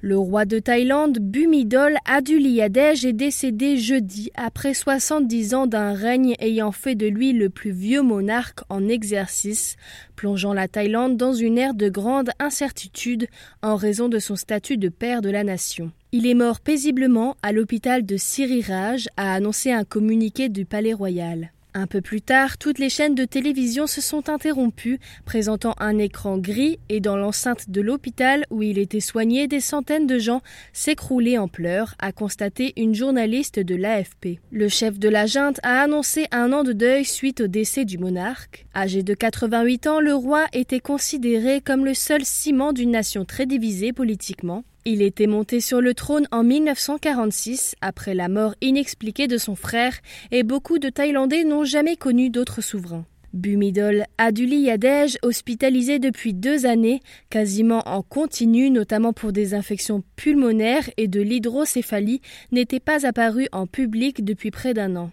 Le roi de Thaïlande, Bhumidol Aduliyadej, est décédé jeudi après 70 ans d'un règne ayant fait de lui le plus vieux monarque en exercice, plongeant la Thaïlande dans une ère de grande incertitude en raison de son statut de père de la nation. Il est mort paisiblement à l'hôpital de Siriraj, a annoncé un communiqué du palais royal. Un peu plus tard, toutes les chaînes de télévision se sont interrompues, présentant un écran gris et dans l'enceinte de l'hôpital où il était soigné, des centaines de gens s'écroulaient en pleurs, a constaté une journaliste de l'AFP. Le chef de la junte a annoncé un an de deuil suite au décès du monarque. Âgé de 88 ans, le roi était considéré comme le seul ciment d'une nation très divisée politiquement. Il était monté sur le trône en 1946 après la mort inexpliquée de son frère et beaucoup de Thaïlandais n'ont jamais connu d'autres souverains. Bumidol Aduli Yadej, hospitalisé depuis deux années, quasiment en continu, notamment pour des infections pulmonaires et de l'hydrocéphalie, n'était pas apparu en public depuis près d'un an.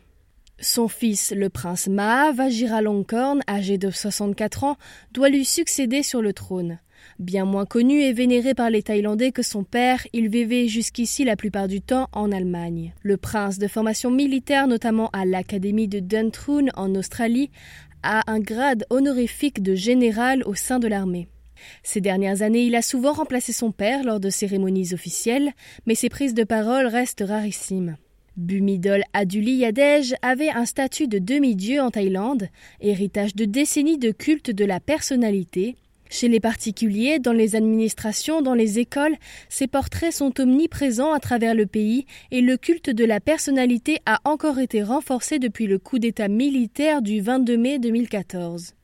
Son fils, le prince Maha Vajiralongkorn, âgé de 64 ans, doit lui succéder sur le trône. Bien moins connu et vénéré par les Thaïlandais que son père, il vivait jusqu'ici la plupart du temps en Allemagne. Le prince de formation militaire, notamment à l'Académie de Duntroon en Australie, a un grade honorifique de général au sein de l'armée. Ces dernières années, il a souvent remplacé son père lors de cérémonies officielles, mais ses prises de parole restent rarissimes. Bumidol Aduli Yadej avait un statut de demi-dieu en Thaïlande, héritage de décennies de culte de la personnalité, chez les particuliers, dans les administrations, dans les écoles, ces portraits sont omniprésents à travers le pays et le culte de la personnalité a encore été renforcé depuis le coup d'État militaire du 22 mai 2014.